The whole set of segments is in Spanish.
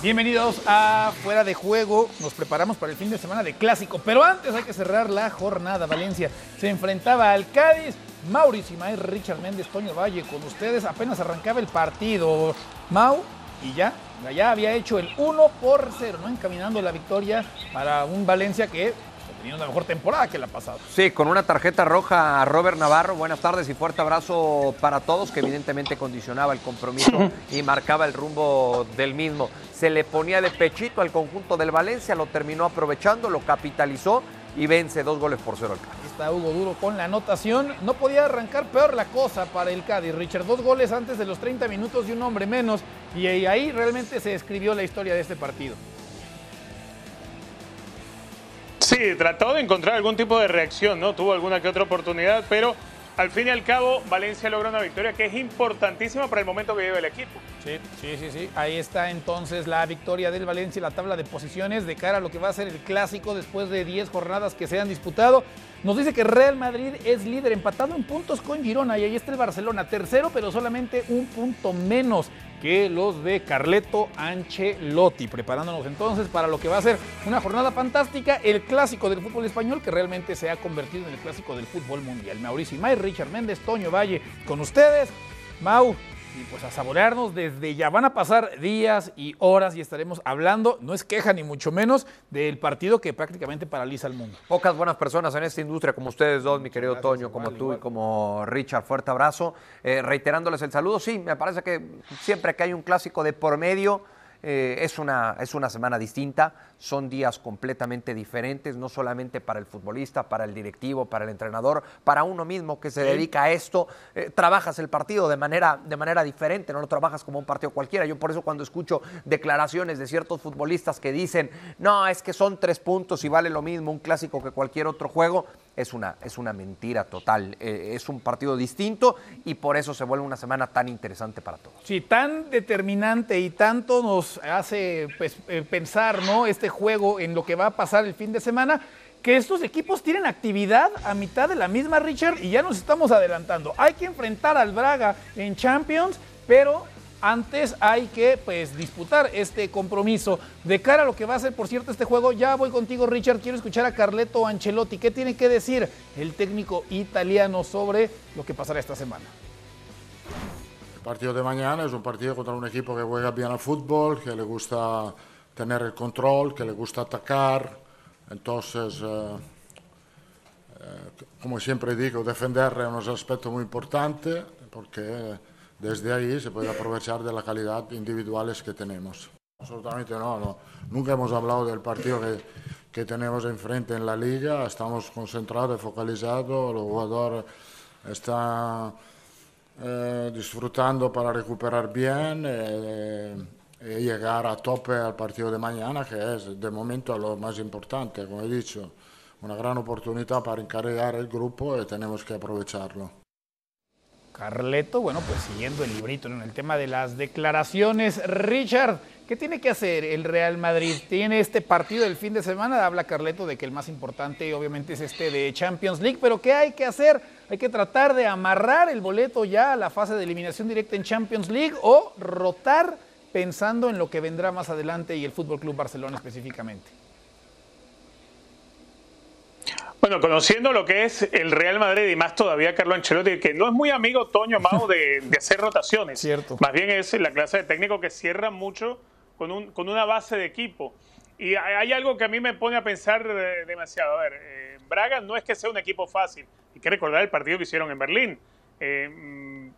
Bienvenidos a Fuera de Juego. Nos preparamos para el fin de semana de clásico, pero antes hay que cerrar la jornada. Valencia se enfrentaba al Cádiz. Mauricio Imael, Richard Méndez, Toño Valle con ustedes. Apenas arrancaba el partido. Mau, y ya, ya había hecho el 1 por 0, ¿no? Encaminando la victoria para un Valencia que teniendo una mejor temporada que la pasada. Sí, con una tarjeta roja a Robert Navarro. Buenas tardes y fuerte abrazo para todos, que evidentemente condicionaba el compromiso y marcaba el rumbo del mismo. Se le ponía de pechito al conjunto del Valencia, lo terminó aprovechando, lo capitalizó y vence dos goles por cero al Cádiz. Está Hugo Duro con la anotación. No podía arrancar peor la cosa para el Cádiz. Richard, dos goles antes de los 30 minutos y un hombre menos. Y ahí realmente se escribió la historia de este partido. Sí, trató de encontrar algún tipo de reacción, ¿no? Tuvo alguna que otra oportunidad, pero al fin y al cabo Valencia logra una victoria que es importantísima para el momento que vive el equipo. Sí, sí, sí, sí. Ahí está entonces la victoria del Valencia y la tabla de posiciones de cara a lo que va a ser el clásico después de 10 jornadas que se han disputado. Nos dice que Real Madrid es líder empatado en puntos con Girona y ahí está el Barcelona tercero, pero solamente un punto menos que los de Carleto Ancelotti, preparándonos entonces para lo que va a ser una jornada fantástica, el clásico del fútbol español que realmente se ha convertido en el clásico del fútbol mundial. Mauricio May, Richard Méndez, Toño Valle, con ustedes. Mau, y pues a saborearnos desde ya. Van a pasar días y horas y estaremos hablando, no es queja ni mucho menos, del partido que prácticamente paraliza el mundo. Pocas buenas personas en esta industria como ustedes dos, mi querido Toño, como tú y como Richard. Fuerte abrazo. Eh, reiterándoles el saludo, sí, me parece que siempre que hay un clásico de por medio, eh, es, una, es una semana distinta, son días completamente diferentes, no solamente para el futbolista, para el directivo, para el entrenador, para uno mismo que se dedica a esto. Eh, trabajas el partido de manera, de manera diferente, no lo trabajas como un partido cualquiera. Yo por eso cuando escucho declaraciones de ciertos futbolistas que dicen, no, es que son tres puntos y vale lo mismo un clásico que cualquier otro juego, es una, es una mentira total. Eh, es un partido distinto y por eso se vuelve una semana tan interesante para todos. Sí, tan determinante y tanto nos hace pues, eh, pensar ¿no? este juego en lo que va a pasar el fin de semana que estos equipos tienen actividad a mitad de la misma, Richard, y ya nos estamos adelantando. Hay que enfrentar al Braga en Champions, pero antes hay que pues disputar este compromiso. De cara a lo que va a ser, por cierto, este juego, ya voy contigo, Richard. Quiero escuchar a Carleto Ancelotti. ¿Qué tiene que decir el técnico italiano sobre lo que pasará esta semana? El partido de mañana es un partido contra un equipo que juega bien al fútbol, que le gusta tener el control, que le gusta atacar. Entonces, eh, eh, como siempre digo, defender es un aspecto muy importante porque desde ahí se puede aprovechar de la calidad individuales que tenemos. Absolutamente no, nunca hemos hablado del partido que, que, tenemos enfrente en la liga, estamos concentrados y focalizados, los jugadores están eh, disfrutando para recuperar bien eh, y llegar a tope al partido de mañana, que es de momento lo más importante, como he dicho, una gran oportunidad para encargar el grupo y tenemos que aprovecharlo. Carleto, bueno, pues siguiendo el librito en el tema de las declaraciones. Richard, ¿qué tiene que hacer el Real Madrid? Tiene este partido del fin de semana, habla Carleto de que el más importante obviamente es este de Champions League, pero ¿qué hay que hacer? Hay que tratar de amarrar el boleto ya a la fase de eliminación directa en Champions League o rotar pensando en lo que vendrá más adelante y el Fútbol Club Barcelona específicamente. Bueno, conociendo lo que es el Real Madrid y más todavía Carlo Ancelotti, que no es muy amigo Toño Mago de, hacer rotaciones. Cierto. Más bien es la clase de técnico que cierra mucho con, un, con una base de equipo. Y hay algo que a mí me pone a pensar demasiado. A ver, eh, Braga no es que sea un equipo fácil. Hay que recordar el partido que hicieron en Berlín. Eh, mm,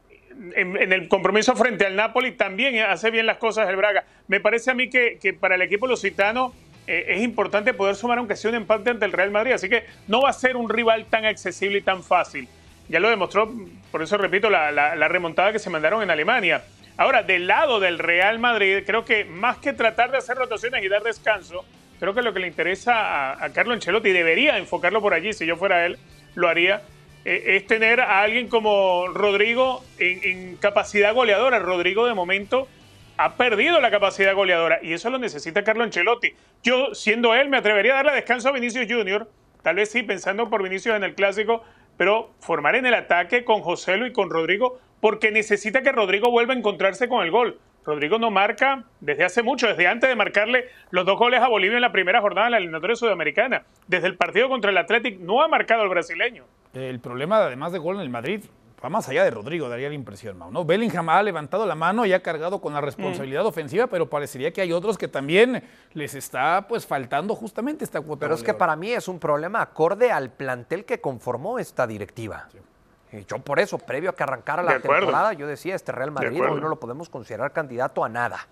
en, el compromiso frente al Napoli también hace bien las cosas el Braga. Me parece a mí que, que para el equipo lusitano eh, es importante poder sumar aunque sea un empate ante el Real Madrid. Así que no va a ser un rival tan accesible y tan fácil. Ya lo demostró, por eso repito, la, remontada que se mandaron en Alemania. Ahora, del lado del Real Madrid, creo que más que tratar de hacer rotaciones y dar descanso, creo que lo que le interesa a, Carlo Ancelotti, debería enfocarlo por allí, si yo fuera él, lo haría, eh, es tener a alguien como Rodrigo en, capacidad goleadora. Rodrigo, de momento, ha perdido la capacidad goleadora y eso lo necesita Carlo Ancelotti. Yo, siendo él, me atrevería a darle descanso a Vinicius Junior, tal vez sí, pensando por Vinicius en el clásico, pero formar en el ataque con José Lu y con Rodrigo, porque necesita que Rodrigo vuelva a encontrarse con el gol. Rodrigo no marca desde hace mucho, desde antes de marcarle los dos goles a Bolivia en la primera jornada de la eliminatoria sudamericana. Desde el partido contra el Athletic no ha marcado el brasileño. El problema, además de gol en el Madrid, va más allá de Rodrigo, daría la impresión, Mau, ¿no? Bellingham ha levantado la mano y ha cargado con la responsabilidad ofensiva, pero parecería que hay otros que también les está pues faltando justamente esta cuota. Pero es que para mí es un problema acorde al plantel que conformó esta directiva. Y yo por eso, previo a que arrancara la temporada, yo decía, este Real Madrid hoy no lo podemos considerar candidato a nada.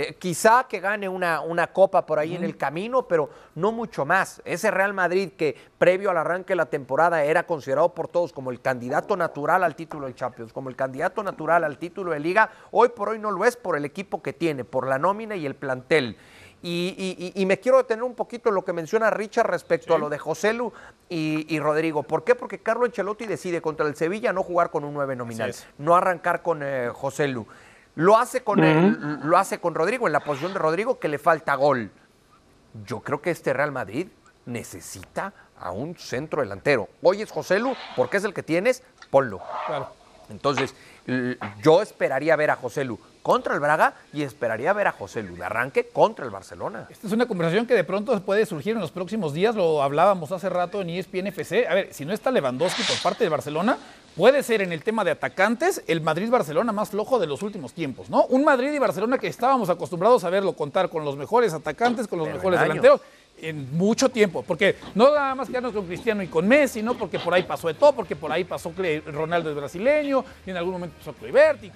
Eh, quizá que gane una, una copa por ahí en el camino, pero no mucho más. Ese Real Madrid que previo al arranque de la temporada era considerado por todos como el candidato natural al título de Champions, como el candidato natural al título de liga, hoy por hoy no lo es por el equipo que tiene, por la nómina y el plantel. Y, me quiero detener un poquito en lo que menciona Richard respecto a lo de José Lu y, Rodrigo. ¿Por qué? Porque Carlo Ancelotti decide contra el Sevilla no jugar con un 9 nominal, no arrancar con eh, José Lu. Lo hace, con lo hace con Rodrigo, en la posición de Rodrigo, que le falta gol. Yo creo que este Real Madrid necesita a un centro delantero. Hoy es José Lu, porque es el que tienes, ponlo. Entonces, yo esperaría ver a José Lu contra el Braga y esperaría ver a José Lu de arranque contra el Barcelona. Esta es una conversación que de pronto puede surgir en los próximos días, lo hablábamos hace rato en ESPN FC. A ver, si no está Lewandowski por parte de Barcelona, puede ser en el tema de atacantes el Madrid-Barcelona más flojo de los últimos tiempos, ¿no? Un Madrid y Barcelona que estábamos acostumbrados a verlo contar con los mejores atacantes, con los mejores delanteros en mucho tiempo, porque no nada más quedarnos con Cristiano y con Messi, no porque por ahí pasó de todo, porque por ahí pasó Ronaldo el brasileño, y en algún momento pasó Kluivert, y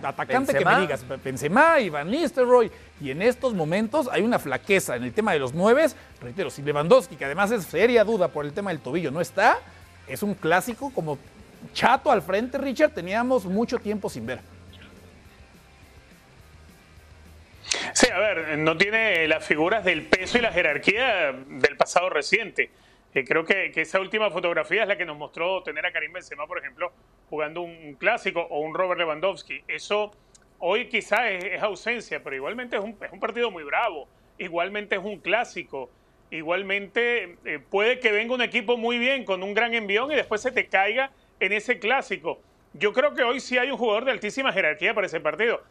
atacante que me digas, Benzema, Iván Nistelrooy, y en estos momentos hay una flaqueza en el tema de los nueves, reitero, si Lewandowski, que además es seria duda por el tema del tobillo, no está, es un clásico como chato al frente, Richard, teníamos mucho tiempo sin ver. Sí, a ver, no tiene las figuras del peso y la jerarquía del pasado reciente. Eh, creo que, esa última fotografía es la que nos mostró tener a Karim Benzema, por ejemplo, jugando un, clásico o un Robert Lewandowski. Eso hoy quizá es, ausencia, pero igualmente es un, es un, partido muy bravo. Igualmente es un clásico. Igualmente eh, puede que venga un equipo muy bien con un gran envión y después se te caiga en ese clásico. Yo creo que hoy sí hay un jugador de altísima jerarquía para ese partido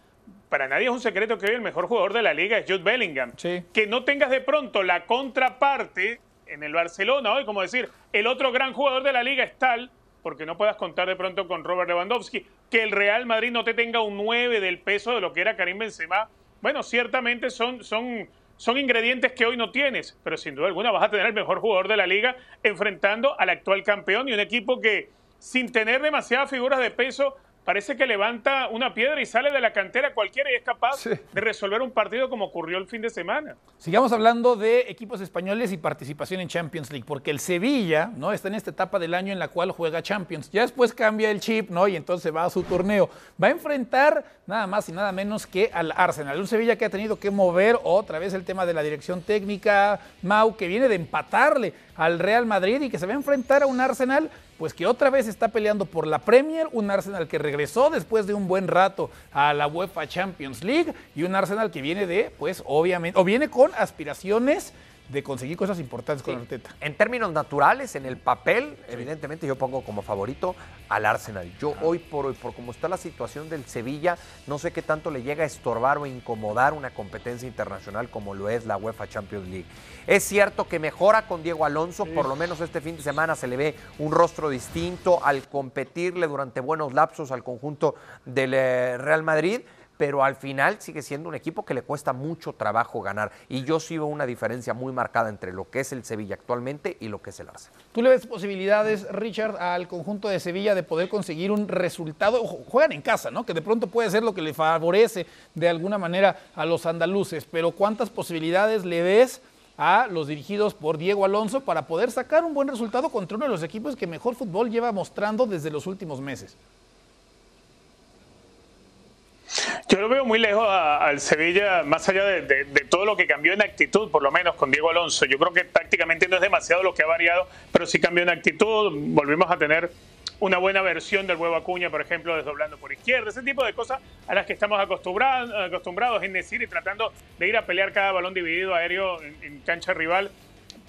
para nadie es un secreto que hoy el mejor jugador de la liga es Jude Bellingham. Que no tengas de pronto la contraparte en el Barcelona hoy, como decir, el otro gran jugador de la liga es tal, porque no puedas contar de pronto con Robert Lewandowski, que el Real Madrid no te tenga un 9 del peso de lo que era Karim Benzema. Bueno, ciertamente son, son, son ingredientes que hoy no tienes, pero sin duda alguna vas a tener el mejor jugador de la liga enfrentando al actual campeón y un equipo que sin tener demasiadas figuras de peso parece que levanta una piedra y sale de la cantera cualquiera y es capaz de resolver un partido como ocurrió el fin de semana. Sigamos hablando de equipos españoles y participación en Champions League, porque el Sevilla ¿no? está en esta etapa del año en la cual juega Champions. Ya después cambia el chip ¿no? y entonces va a su torneo. Va a enfrentar nada más y nada menos que al Arsenal. Un Sevilla que ha tenido que mover otra vez el tema de la dirección técnica, Mau, que viene de empatarle al Real Madrid y que se va a enfrentar a un Arsenal pues que otra vez está peleando por la Premier, un Arsenal que regresó después de un buen rato a la UEFA Champions League y un Arsenal que viene de, pues obviamente, o viene con aspiraciones de conseguir cosas importantes con Arteta. En términos naturales, en el papel, evidentemente yo pongo como favorito al Arsenal. Yo hoy por hoy, por cómo está la situación del Sevilla, no sé qué tanto le llega a estorbar o incomodar una competencia internacional como lo es la UEFA Champions League. Es cierto que mejora con Diego Alonso, por lo menos este fin de semana se le ve un rostro distinto al competirle durante buenos lapsos al conjunto del eh, Real Madrid pero al final sigue siendo un equipo que le cuesta mucho trabajo ganar. Y yo sí veo una diferencia muy marcada entre lo que es el Sevilla actualmente y lo que es el Arsenal. ¿Tú le ves posibilidades, Richard, al conjunto de Sevilla de poder conseguir un resultado? Juegan en casa, ¿no? Que de pronto puede ser lo que le favorece de alguna manera a los andaluces, pero ¿cuántas posibilidades le ves? a los dirigidos por Diego Alonso para poder sacar un buen resultado contra uno de los equipos que mejor fútbol lleva mostrando desde los últimos meses. Yo lo veo muy lejos al Sevilla, más allá de, todo lo que cambió en actitud, por lo menos con Diego Alonso. Yo creo que tácticamente no es demasiado lo que ha variado, pero sí cambió en actitud. Volvimos a tener una buena versión del huevo Acuña, por ejemplo, desdoblando por izquierda, ese tipo de cosas a las que estamos acostumbrados, en decir y tratando de ir a pelear cada balón dividido aéreo en, cancha rival.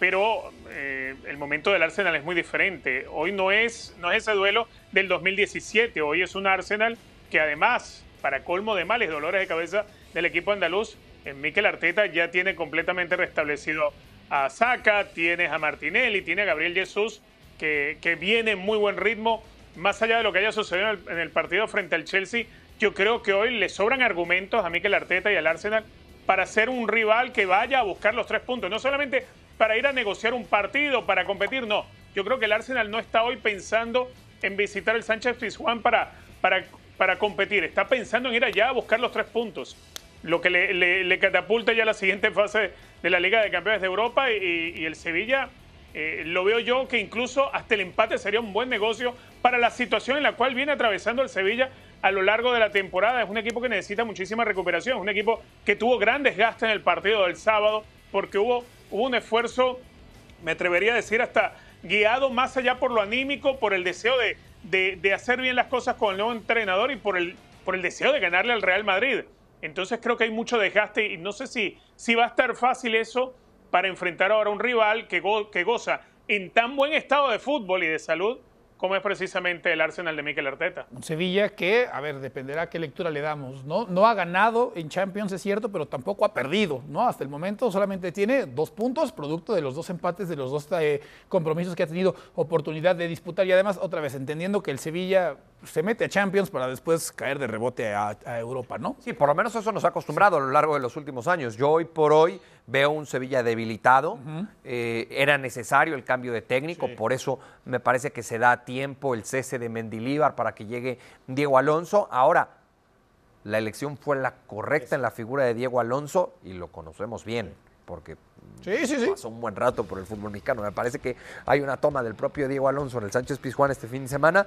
Pero eh, el momento del Arsenal es muy diferente. Hoy no es, no es ese duelo del 2017, hoy es un Arsenal que además para colmo de males, dolores de cabeza del equipo andaluz, en Mikel Arteta ya tiene completamente restablecido a Saka, tienes a Martinelli, tiene a Gabriel Jesús, que, que viene en muy buen ritmo. Más allá de lo que haya sucedido en el, en el partido frente al Chelsea, yo creo que hoy le sobran argumentos a Mikel Arteta y al Arsenal para ser un rival que vaya a buscar los tres puntos. No solamente para ir a negociar un partido, para competir, no. Yo creo que el Arsenal no está hoy pensando en visitar el Sánchez Pizjuán para, para, para competir. Está pensando en ir allá a buscar los tres puntos. Lo que le, catapulta ya a la siguiente fase de la Liga de Campeones de Europa y, el Sevilla eh, lo veo yo que incluso hasta el empate sería un buen negocio para la situación en la cual viene atravesando el Sevilla a lo largo de la temporada. Es un equipo que necesita muchísima recuperación, es un equipo que tuvo grandes gastos en el partido del sábado porque hubo un esfuerzo, me atrevería a decir, hasta guiado más allá por lo anímico, por el deseo de, de- hacer bien las cosas con el nuevo entrenador y por el, por el deseo de ganarle al Real Madrid. Entonces creo que hay mucho desgaste y no sé si, si va a estar fácil eso para enfrentar ahora a un rival que, go- que goza en tan buen estado de fútbol y de salud como es precisamente el Arsenal de Mikel Arteta. Un Sevilla que, a ver, dependerá qué lectura le damos, ¿no? No ha ganado en Champions, es cierto, pero tampoco ha perdido, ¿no? Hasta el momento solamente tiene dos puntos, producto de los dos empates, de los dos eh, compromisos que ha tenido oportunidad de disputar. Y además, otra vez, entendiendo que el Sevilla se mete a Champions para después caer de rebote a, a Europa, ¿no? Sí, por lo menos eso nos ha acostumbrado a lo largo de los últimos años. Yo hoy por hoy veo un Sevilla debilitado. Eh, era necesario el cambio de técnico, por eso me parece que se da tiempo el cese de Mendilíbar para que llegue Diego Alonso. Ahora, la elección fue la correcta en la figura de Diego Alonso y lo conocemos bien, porque Sí, sí, sí. pasó un buen rato por el fútbol mexicano. Me parece que hay una toma del propio Diego Alonso en el Sánchez Pizjuán este fin de semana,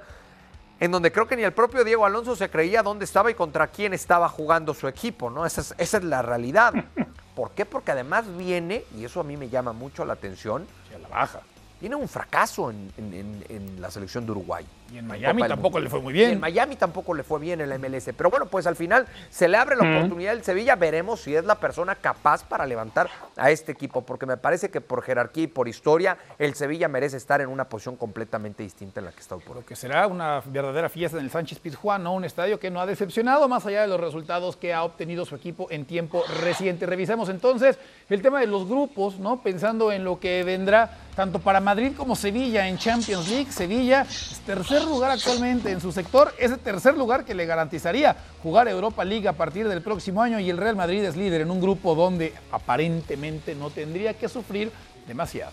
en donde creo que ni el propio Diego Alonso se creía dónde estaba y contra quién estaba jugando su equipo, ¿no? Esa es, esa es la realidad. ¿Por qué? Porque además viene, y eso a mí me llama mucho la atención, Sí, a la baja. tiene un fracaso en, en- en- en la selección de Uruguay. Y en Miami tampoco le fue muy Y bien. en Miami tampoco le fue bien en la MLS. Pero bueno, pues al final se le abre la oportunidad del Sevilla. Veremos si es la persona capaz para levantar a este equipo. Porque me parece que por jerarquía y por historia, el Sevilla merece estar en una posición completamente distinta en la que está hoy por hoy. Lo que será una verdadera fiesta en el Sánchez Pizjuán, ¿no? Un estadio que no ha decepcionado más allá de los resultados que ha obtenido su equipo en tiempo reciente. Revisemos entonces el tema de los grupos, ¿no? Pensando en lo que vendrá tanto para Madrid como Sevilla en Champions League. Sevilla es tercer lugar actualmente en su sector, ese tercer lugar que le garantizaría jugar Europa League a partir del próximo año y el Real Madrid es líder en un grupo donde aparentemente no tendría que sufrir demasiado.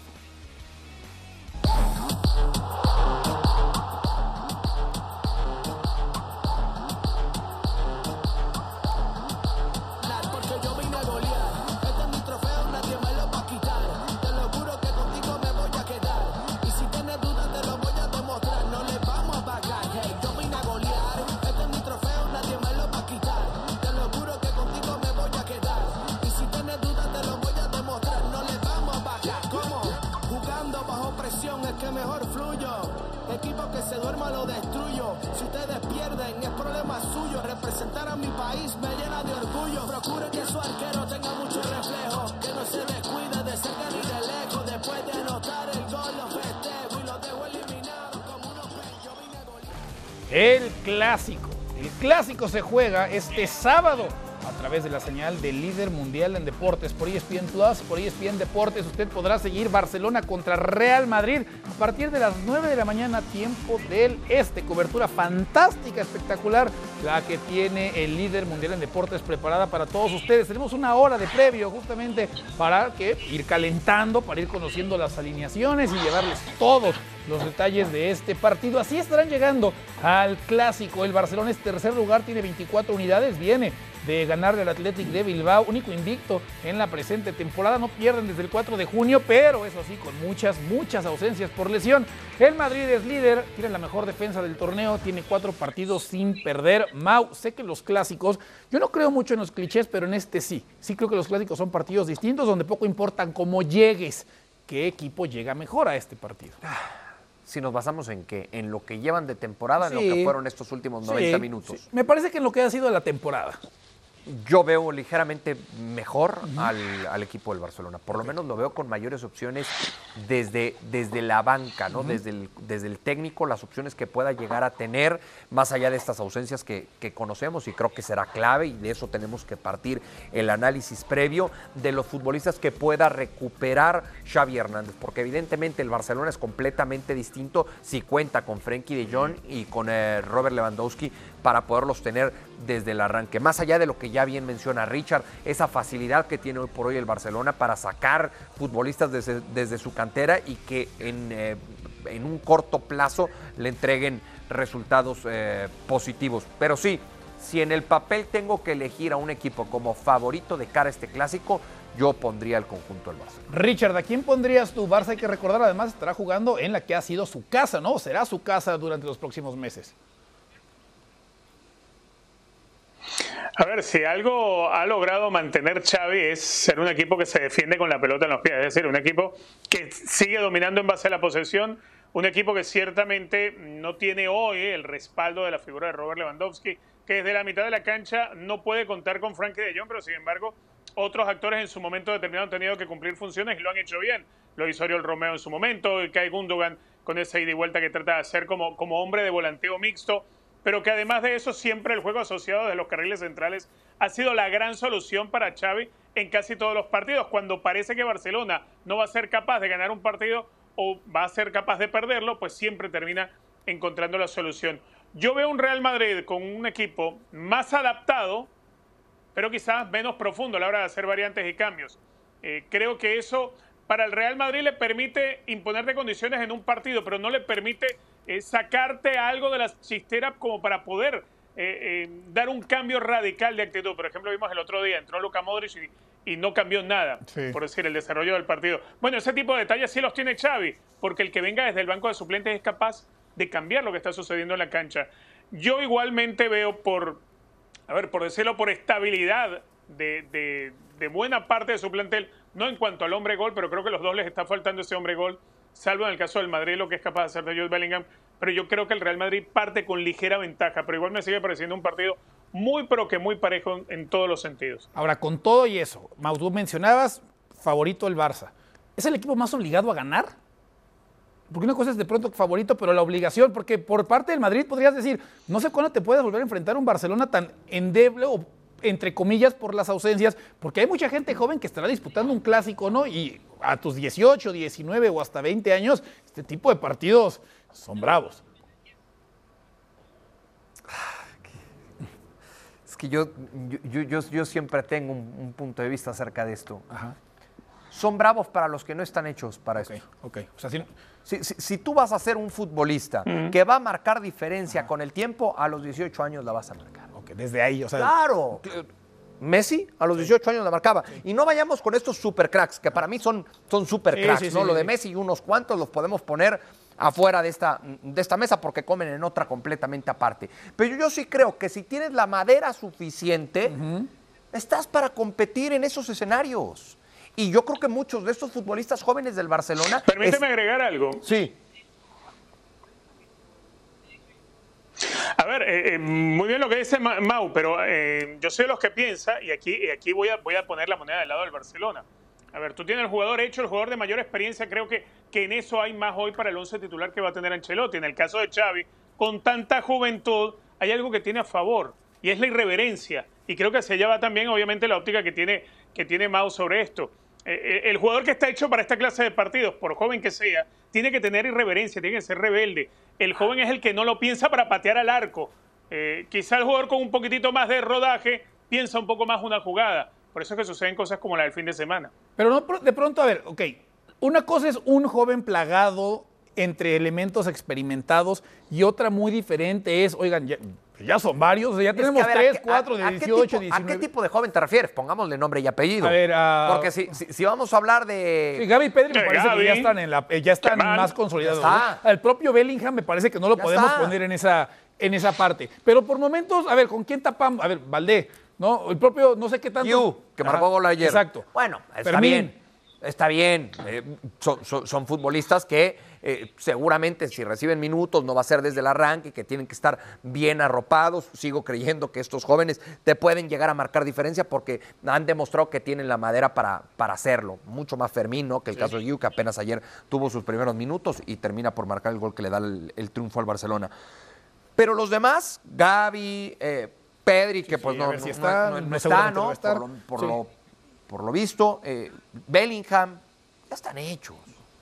Clásico. El clásico se juega este sábado a través de la señal del líder mundial en deportes por ESPN Plus, por ESPN Deportes. Usted podrá seguir Barcelona contra Real Madrid a partir de las 9 de la mañana, tiempo del este. Cobertura fantástica, espectacular, la que tiene el líder mundial en deportes preparada para todos ustedes. Tenemos una hora de previo justamente para que ir calentando, para ir conociendo las alineaciones y llevarles todos los detalles de este partido. Así estarán llegando al clásico. El Barcelona es tercer lugar, tiene 24 unidades, viene de ganarle al Athletic de Bilbao, único invicto en la presente temporada. No pierden desde el 4 de junio, pero eso sí, con muchas, muchas ausencias por lesión. El Madrid es líder, tiene la mejor defensa del torneo, tiene cuatro partidos sin perder. Mau, sé que los clásicos, yo no creo mucho en los clichés, pero en este sí. Sí creo que los clásicos son partidos distintos donde poco importan cómo llegues, qué equipo llega mejor a este partido. Si nos basamos en qué? En lo que llevan de temporada, en lo que fueron estos últimos 90 Sí, minutos. sí. Me parece que en lo que ha sido la temporada. Yo veo ligeramente mejor al, al equipo del Barcelona. Por lo menos lo veo con mayores opciones desde, desde la banca, ¿no? desde, el, desde el técnico, las opciones que pueda llegar a tener, más allá de estas ausencias que, que conocemos, y creo que será clave, y de eso tenemos que partir el análisis previo de los futbolistas que pueda recuperar Xavi Hernández, porque evidentemente el Barcelona es completamente distinto si cuenta con Frenkie de Jong y con eh, Robert Lewandowski para poderlos tener desde el arranque. Más allá de lo que ya bien menciona Richard, esa facilidad que tiene hoy por hoy el Barcelona para sacar futbolistas desde, su cantera y que en, eh, en, un corto plazo le entreguen resultados eh, positivos. Pero sí, si en el papel tengo que elegir a un equipo como favorito de cara a este clásico, yo pondría el conjunto del Barça. Richard, ¿a quién pondrías tú? Barça hay que recordar, además estará jugando en la que ha sido su casa, ¿no? Será su casa durante los próximos meses. A ver, si algo ha logrado mantener Xavi es ser un equipo que se defiende con la pelota en los pies, es decir, un equipo que sigue dominando en base a la posesión, un equipo que ciertamente no tiene hoy el respaldo de la figura de Robert Lewandowski, que desde la mitad de la cancha no puede contar con Frankie de Jong, pero sin embargo otros actores en su momento determinado han tenido que cumplir funciones y lo han hecho bien. Lo hizo Oriol Romeo en su momento, el Kai Gundogan con esa ida y vuelta que trata de hacer como, como hombre de volanteo mixto pero que además de eso siempre el juego asociado de los carriles centrales ha sido la gran solución para Xavi en casi todos los partidos. Cuando parece que Barcelona no va a ser capaz de ganar un partido o va a ser capaz de perderlo, pues siempre termina encontrando la solución. Yo veo un Real Madrid con un equipo más adaptado, pero quizás menos profundo a la hora de hacer variantes y cambios. Eh, creo que eso para el Real Madrid le permite imponerte condiciones en un partido, pero no le permite eh, sacarte algo de la chistera como para poder eh, eh, dar un cambio radical de actitud. Por ejemplo, vimos el otro día, entró Luka Modric y, y no cambió nada, Sí. por decir, el desarrollo del partido. Bueno, ese tipo de detalles sí los tiene Xavi, porque el que venga desde el banco de suplentes es capaz de cambiar lo que está sucediendo en la cancha. Yo igualmente veo por, a ver, por decirlo, por estabilidad de, de- de buena parte de su plantel, no en cuanto al hombre gol, pero creo que los dos les está faltando ese hombre gol, salvo en el caso del Madrid, lo que es capaz de hacer de Jude Bellingham, pero yo creo que el Real Madrid parte con ligera ventaja, pero igual me sigue pareciendo un partido muy, pero que muy parejo en, todos los sentidos. Ahora, con todo y eso, Mau, tú mencionabas favorito el Barça. ¿Es el equipo más obligado a ganar? Porque una cosa es de pronto favorito, pero la obligación, porque por parte del Madrid podrías decir, no sé cuándo te puedes volver a enfrentar un Barcelona tan endeble o entre comillas por las ausencias, porque hay mucha gente joven que estará disputando un clásico, ¿no? Y a tus 18, 19 o hasta 20 años, este tipo de partidos son bravos. Es que yo, yo, yo, yo siempre tengo un, un punto de vista acerca de esto. Ajá. Son bravos para los que no están hechos para Ok, esto. ok. O sea, si- Si, si- si tú vas a ser un futbolista que va a marcar diferencia con el tiempo, a los 18 años la vas a marcar. Desde ahí, o sea, Claro. Messi a los 18 años la marcaba. Y no vayamos con estos super cracks, que para mí son, son super Sí, ¿no? Lo de. Messi y unos cuantos los podemos poner afuera de esta, de esta mesa porque comen en otra completamente aparte. Pero yo sí creo que si tienes la madera suficiente, estás para competir en esos escenarios. Y yo creo que muchos de estos futbolistas jóvenes del Barcelona... Permíteme es- agregar algo. Sí. A ver, eh, eh, muy bien lo que dice Ma- Mau, pero eh, yo soy de los que piensa, y aquí, y aquí voy, a, voy a poner la moneda del lado del Barcelona. A ver, tú tienes el jugador hecho, el jugador de mayor experiencia, creo que, que en eso hay más hoy para el 11 titular que va a tener Ancelotti. En el caso de Xavi, con tanta juventud, hay algo que tiene a favor, y es la irreverencia. Y creo que hacia allá va también, obviamente, la óptica que tiene, que tiene Mau sobre esto. Eh, eh, el jugador que está hecho para esta clase de partidos, por joven que sea, tiene que tener irreverencia, tiene que ser rebelde. El joven es el que no lo piensa para patear al arco. Eh, quizá el jugador con un poquitito más de rodaje piensa un poco más una jugada. Por eso es que suceden cosas como la del fin de semana. Pero no, de pronto, a ver, ok, una cosa es un joven plagado entre elementos experimentados y otra muy diferente es, oigan, ya, ya son varios, o sea, ya tenemos a ver, ¿a tres, cuatro, a- de a qué 18, tipo- ¿A 19. qué tipo de joven te refieres? Pongámosle nombre y apellido. A ver, a- Porque si, si, si vamos a hablar de... Sí, Gaby y Pedri me parece Gaby, que ya están, en la, eh, ya están Yamal, más consolidados. ya. El propio Bellingham me parece que no lo Ya podemos está. poner en esa, en esa parte. Pero por momentos, a ver, ¿con quién tapamos? A ver, Valdé, ¿no? El propio, no sé qué tanto. Yu, que marcó gol ayer. Exacto. Bueno, está Fermín. bien. Está bien, eh, son, son- son futbolistas que eh, seguramente si reciben minutos no va a ser desde el arranque, que tienen que estar bien arropados. Sigo creyendo que estos jóvenes te pueden llegar a marcar diferencia porque han demostrado que tienen la madera para, para hacerlo. Mucho más Fermín, ¿no? Que el caso de Yu, que apenas ayer tuvo sus primeros minutos y termina por marcar el gol que le da el, el triunfo al Barcelona. Pero los demás, Gaby, eh, Pedri, que pues sí, no, si no- está, no- está, ¿no? Por lo- por lo- por lo visto, eh, Bellingham, ya están hechos.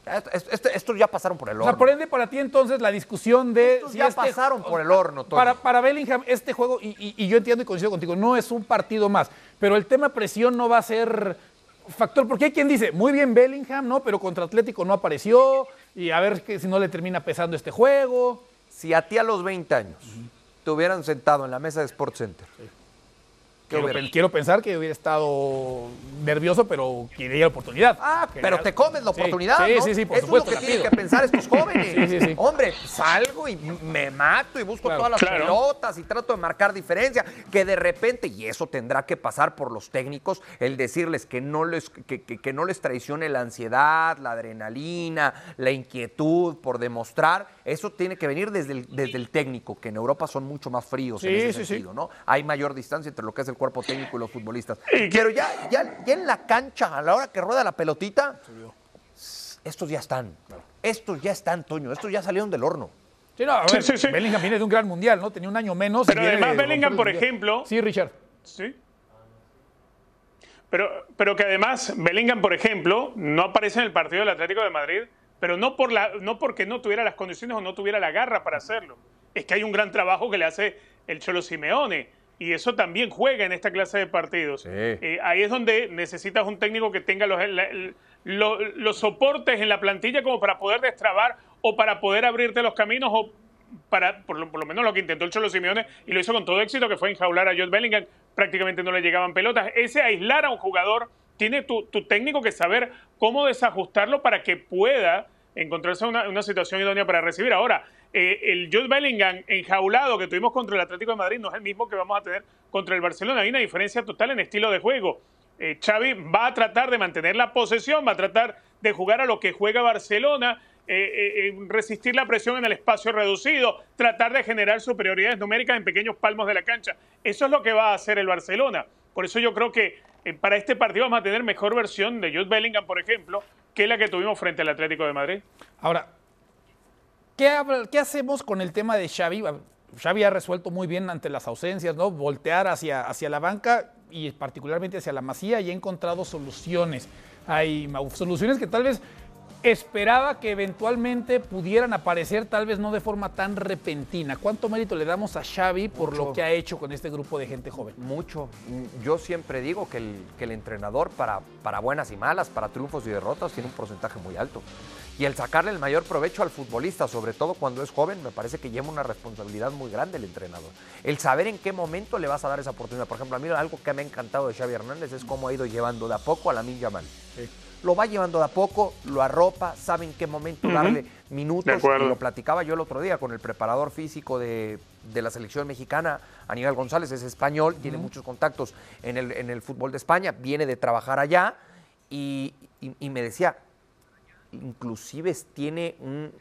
Ya est- est- est- estos ya pasaron por el O horno. sea, por ende, para ti entonces la discusión de... Estos ya pasaron por el horno, Toño. Para, para Bellingham, este juego, y, y- y yo entiendo y coincido contigo, no es un partido más, pero el tema presión no va a ser factor, porque hay quien dice, muy bien Bellingham, ¿no? Pero contra Atlético no apareció, y a ver que si no le termina pesando este juego. Si a ti a los 20 años te hubieran sentado en la mesa de Sports Center, ¿qué Quiero, pensar que hubiera estado nervioso, pero quería la oportunidad. Ah, pero te comes la oportunidad, Sí, ¿no? sí, sí, por Eso supuesto. es lo que tienen que pensar estos jóvenes. Sí, sí, sí. Hombre, salgo y me mato y busco Claro. todas las Claro. pelotas y trato de marcar diferencia. Que de repente, y eso tendrá que pasar por los técnicos, el decirles que no les, que, que- que no les traicione la ansiedad, la adrenalina, la inquietud por demostrar. Eso tiene que venir desde el, desde el técnico, que en Europa son mucho más fríos en ese sí, sí. sentido, ¿no? Hay mayor distancia entre lo que es el cuerpo técnico y los futbolistas. Pero ya, ya, ya en la cancha, a la hora que rueda la pelotita, estos ya están. Estos ya están, Toño. Estos ya salieron del horno. Sí, no, a ver, Sí. Bellingham viene de un gran mundial, ¿no? Tenía un año menos. Pero además de Bellingham, por ejemplo- Sí, Richard. Sí. Pero, pero que además Bellingham, por ejemplo, no aparece en el partido del Atlético de Madrid, pero no, por la, no porque no tuviera las condiciones o no tuviera la garra para hacerlo. Es que hay un gran trabajo que le hace el Cholo Simeone. Y eso también juega en esta clase de partidos. Sí. Eh, ahí es donde necesitas un técnico que tenga los, la- los soportes en la plantilla como para poder destrabar o para poder abrirte los caminos o para, por lo, por lo menos lo que intentó el Cholo Simeone y lo hizo con todo éxito, que fue enjaular a Jude Bellingham, prácticamente no le llegaban pelotas. Ese aislar a un jugador, tiene tu, tu técnico que saber cómo desajustarlo para que pueda encontrarse en una, una situación idónea para recibir. Ahora, eh, el Jude Bellingham enjaulado que tuvimos contra el Atlético de Madrid no es el mismo que vamos a tener contra el Barcelona. Hay una diferencia total en estilo de juego. Eh, Xavi va a tratar de mantener la posesión, va a tratar de jugar a lo que juega Barcelona, eh, eh, resistir la presión en el espacio reducido, tratar de generar superioridades numéricas en pequeños palmos de la cancha. Eso es lo que va a hacer el Barcelona. Por eso yo creo que para este partido vamos a tener mejor versión de Jude Bellingham, por ejemplo, que la que tuvimos frente al Atlético de Madrid. Ahora, ¿qué, hacemos con el tema de Xavi? Xavi ha resuelto muy bien ante las ausencias, ¿no? Voltear hacia, hacia la banca y particularmente hacia la masía y ha encontrado soluciones. Hay soluciones que tal vez esperaba que eventualmente pudieran aparecer, tal vez no de forma tan repentina. ¿Cuánto mérito le damos a Xavi por lo que ha hecho con este grupo de gente joven? Mucho. Yo siempre digo que el, que el entrenador para, para buenas y malas, para triunfos y derrotas, tiene un porcentaje muy alto. Y el sacarle el mayor provecho al futbolista, sobre todo cuando es joven, me parece que lleva una responsabilidad muy grande el entrenador. El saber en qué momento le vas a dar esa oportunidad. Por ejemplo, a mí algo que me ha encantado de Xavi Hernández es cómo ha ido llevando de a poco a la Yamal. Lo va llevando de a poco, lo arropa, sabe en qué momento darle De minutos. acuerdo. Y lo platicaba yo el otro día con el preparador físico de, de la selección mexicana, Aníbal González, es español, tiene muchos contactos en el, en el fútbol de España, viene de trabajar allá y, y- y me decía, inclusive tiene un,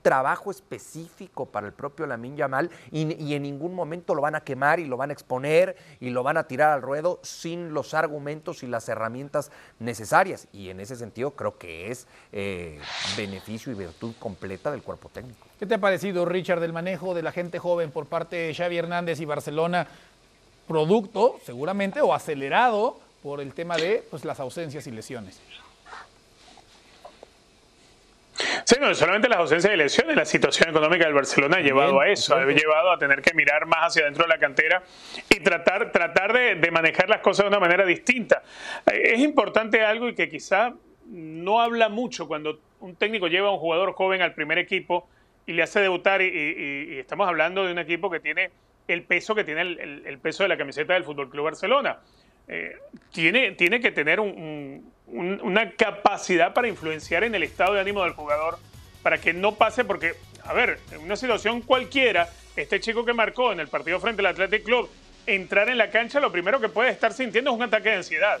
trabajo específico para el propio Lamin Yamal y, y en ningún momento lo van a quemar y lo van a exponer y lo van a tirar al ruedo sin los argumentos y las herramientas necesarias. Y en ese sentido creo que es eh, beneficio y virtud completa del cuerpo técnico. ¿Qué te ha parecido, Richard, del manejo de la gente joven por parte de Xavi Hernández y Barcelona? Producto, seguramente, o acelerado por el tema de pues, las ausencias y lesiones. Sí, no, solamente las ausencias de lesiones, la situación económica del Barcelona ha llevado a eso, ha llevado a tener que mirar más hacia adentro de la cantera y tratar, tratar de, de manejar las cosas de una manera distinta. Eh, Es importante algo y que quizá no habla mucho cuando un técnico lleva a un jugador joven al primer equipo y le hace debutar y, y- y estamos hablando de un equipo que tiene el peso que tiene el, el- el peso de la camiseta del Fútbol Club Barcelona. Eh, tiene, tiene que tener un- un- un- una capacidad para influenciar en el estado de ánimo del jugador para que no pase, porque, a ver, en una situación cualquiera, este chico que marcó en el partido frente al Athletic Club, entrar en la cancha, lo primero que puede estar sintiendo es un ataque de ansiedad.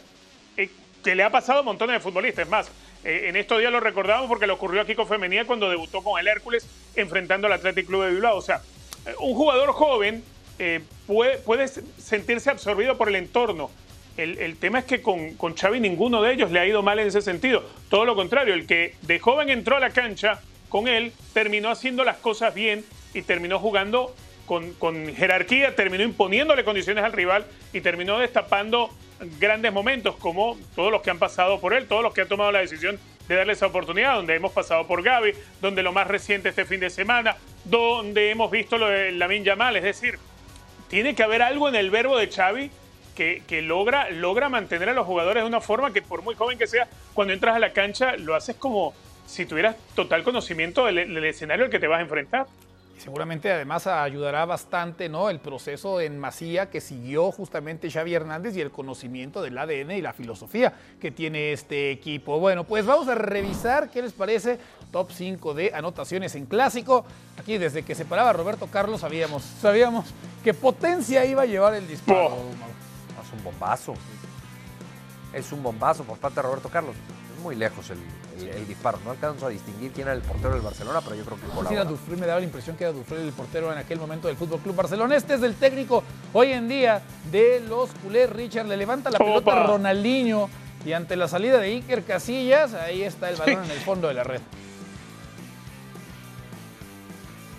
Eh, que le ha pasado a montones de futbolistas. Es más, eh, en estos días lo recordamos porque le ocurrió a Kiko Femenía cuando debutó con el Hércules enfrentando al Athletic Club de Bilbao. O sea, eh, un jugador joven eh, puede, puede sentirse absorbido por el entorno. El, tema es que con, con Xavi ninguno de ellos le ha ido mal en ese sentido. Todo lo contrario, el que de joven entró a la cancha con él terminó haciendo las cosas bien y terminó jugando con, con jerarquía, terminó imponiéndole condiciones al rival y terminó destapando grandes momentos como todos los que han pasado por él, todos los que han tomado la decisión de darle esa oportunidad, donde hemos pasado por Gaby, donde lo más reciente este fin de semana, donde hemos visto lo de Lamin Yamal, es decir, tiene que haber algo en el verbo de Xavi que, que, logra, logra mantener a los jugadores de una forma que por muy joven que sea, cuando entras a la cancha lo haces como si tuvieras total conocimiento del, del escenario al que te vas a enfrentar. Seguramente además ayudará bastante ¿no? el proceso en Masía que siguió justamente Xavi Hernández y el conocimiento del ADN y la filosofía que tiene este equipo. Bueno, pues vamos a revisar qué les parece top 5 de anotaciones en clásico. Aquí desde que se paraba Roberto Carlos sabíamos, sabíamos qué potencia iba a llevar el disparo. Oh. Es un bombazo. Es un bombazo por parte de Roberto Carlos muy lejos el, el, el, disparo. No alcanzo a distinguir quién era el portero del Barcelona, pero yo creo que colabora. Sí, Dufré, me daba la impresión que era Dufré el portero en aquel momento del Fútbol Club Barcelona. Este es el técnico hoy en día de los culés. Richard le levanta la pelota a Ronaldinho y ante la salida de Iker Casillas, ahí está el balón en el fondo de la red.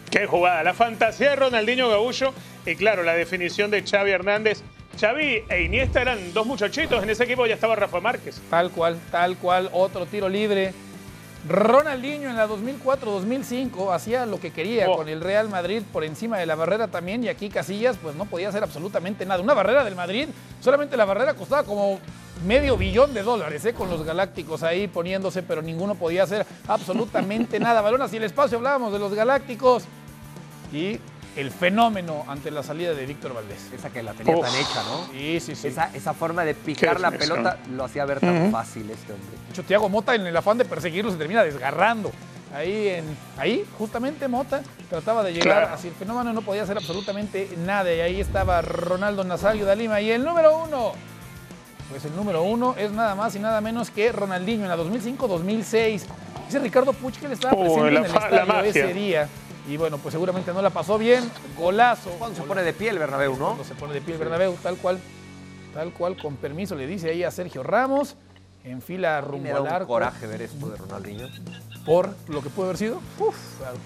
Qué jugada, la fantasía de Ronaldinho Gaullo y claro, la definición de Xavi Hernández Xavi e Iniesta eran dos muchachitos, en ese equipo ya estaba Rafa Márquez. Tal cual, tal cual, otro tiro libre. Ronaldinho en la 2004-2005 hacía lo que quería oh. con el Real Madrid por encima de la barrera también y aquí Casillas pues no podía hacer absolutamente nada. Una barrera del Madrid, solamente la barrera costaba como medio billón de dólares ¿eh? con los Galácticos ahí poniéndose, pero ninguno podía hacer absolutamente nada. Balón hacia el espacio, hablábamos de los Galácticos y el fenómeno ante la salida de Víctor Valdés. Esa que la tenía Uf. tan hecha, ¿no? Sí, sí, sí. Esa, esa forma de picar la pelota lo hacía ver tan uh -huh. fácil este hombre. De hecho, Thiago Mota en el afán de perseguirlo se termina desgarrando. Ahí, en, ahí justamente Mota trataba de llegar claro. hacia el fenómeno, no podía hacer absolutamente nada. Y ahí estaba Ronaldo Nazario de Lima. Y el número uno, pues el número uno es nada más y nada menos que Ronaldinho en la 2005-2006. Dice Ricardo Puch que le estaba presente la, en el estadio ese día. Y bueno, pues seguramente no la pasó bien. Golazo. Cuando se pone de pie el Bernabéu, ¿no? Cuando se pone de pie el Bernabéu, tal cual. Tal cual, con permiso, le dice ahí a Sergio Ramos. En fila rumbo al arco. coraje ver esto de Ronaldinho. Por lo que pudo haber sido. Uf, claro.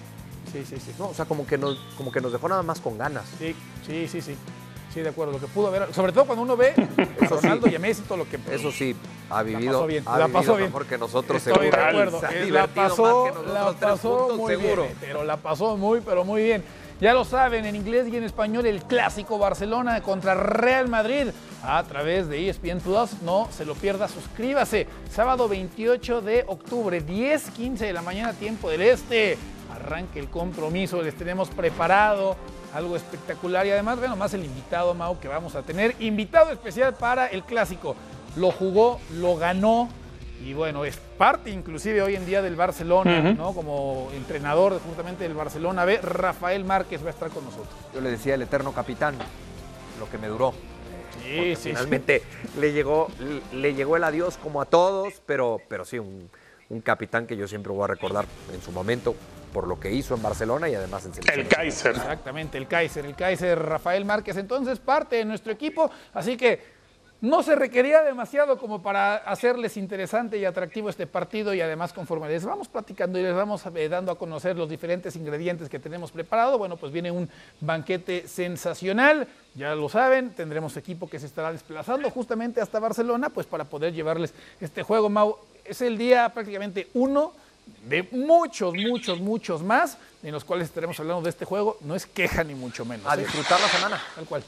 Sí, sí, sí. No, o sea, como que, nos, como que nos dejó nada más con ganas. Sí, sí, sí, sí. Sí, de acuerdo, lo que pudo haber. Sobre todo cuando uno ve Ronaldo sí. y a Messi, todo lo que. Eso sí, ha vivido. La pasó bien. Ha la pasó bien. mejor que nosotros, Estoy seguro. de acuerdo. Se la pasó, la pasó puntos, muy seguro. bien. Pero la pasó muy, pero muy bien. Ya lo saben, en inglés y en español, el clásico Barcelona contra Real Madrid a través de ESPN Plus. No se lo pierda, suscríbase. Sábado 28 de octubre, 10, 15 de la mañana, tiempo del este. Arranque el compromiso, les tenemos preparado algo espectacular y además, bueno, más el invitado, Mau, que vamos a tener. Invitado especial para el clásico. Lo jugó, lo ganó, y bueno, es parte inclusive hoy en día del Barcelona, uh -huh. ¿no? Como entrenador justamente del Barcelona B, Rafael Márquez va a estar con nosotros. Yo le decía el eterno capitán, lo que me duró. Sí, sí, finalmente sí. Le, llegó, le llegó el adiós como a todos, pero, pero sí, un, un capitán que yo siempre voy a recordar en su momento por lo que hizo en Barcelona y además en selección. El Kaiser. Exactamente, el Kaiser, el Kaiser Rafael Márquez, entonces parte de nuestro equipo, así que no se requería demasiado como para hacerles interesante y atractivo este partido y además conforme les vamos platicando y les vamos eh, dando a conocer los diferentes ingredientes que tenemos preparado, bueno, pues viene un banquete sensacional, ya lo saben, tendremos equipo que se estará desplazando justamente hasta Barcelona, pues para poder llevarles este juego, Mau, es el día prácticamente uno de muchos, muchos, muchos más, en los cuales estaremos hablando de este juego, no es queja ni mucho menos. A ¿eh? disfrutar la semana. Tal cual.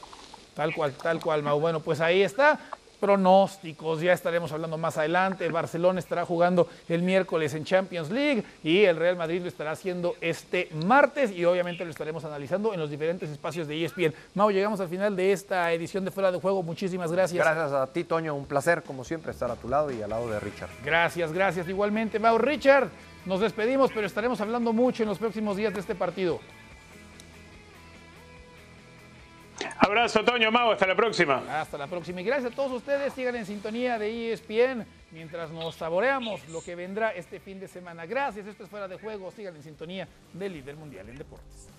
Tal cual, tal cual, Mau. Bueno, pues ahí está. Pronósticos, ya estaremos hablando más adelante. Barcelona estará jugando el miércoles en Champions League y el Real Madrid lo estará haciendo este martes y obviamente lo estaremos analizando en los diferentes espacios de ESPN. Mau, llegamos al final de esta edición de Fuera de Juego. Muchísimas gracias. Gracias a ti, Toño. Un placer, como siempre, estar a tu lado y al lado de Richard. Gracias, gracias. Igualmente, Mau. Richard, nos despedimos, pero estaremos hablando mucho en los próximos días de este partido. Abrazo, Toño Mago, hasta la próxima. Hasta la próxima. Y gracias a todos ustedes. Sigan en sintonía de ESPN. mientras nos saboreamos lo que vendrá este fin de semana. Gracias, esto es Fuera de Juego. Sigan en sintonía del líder mundial en deportes.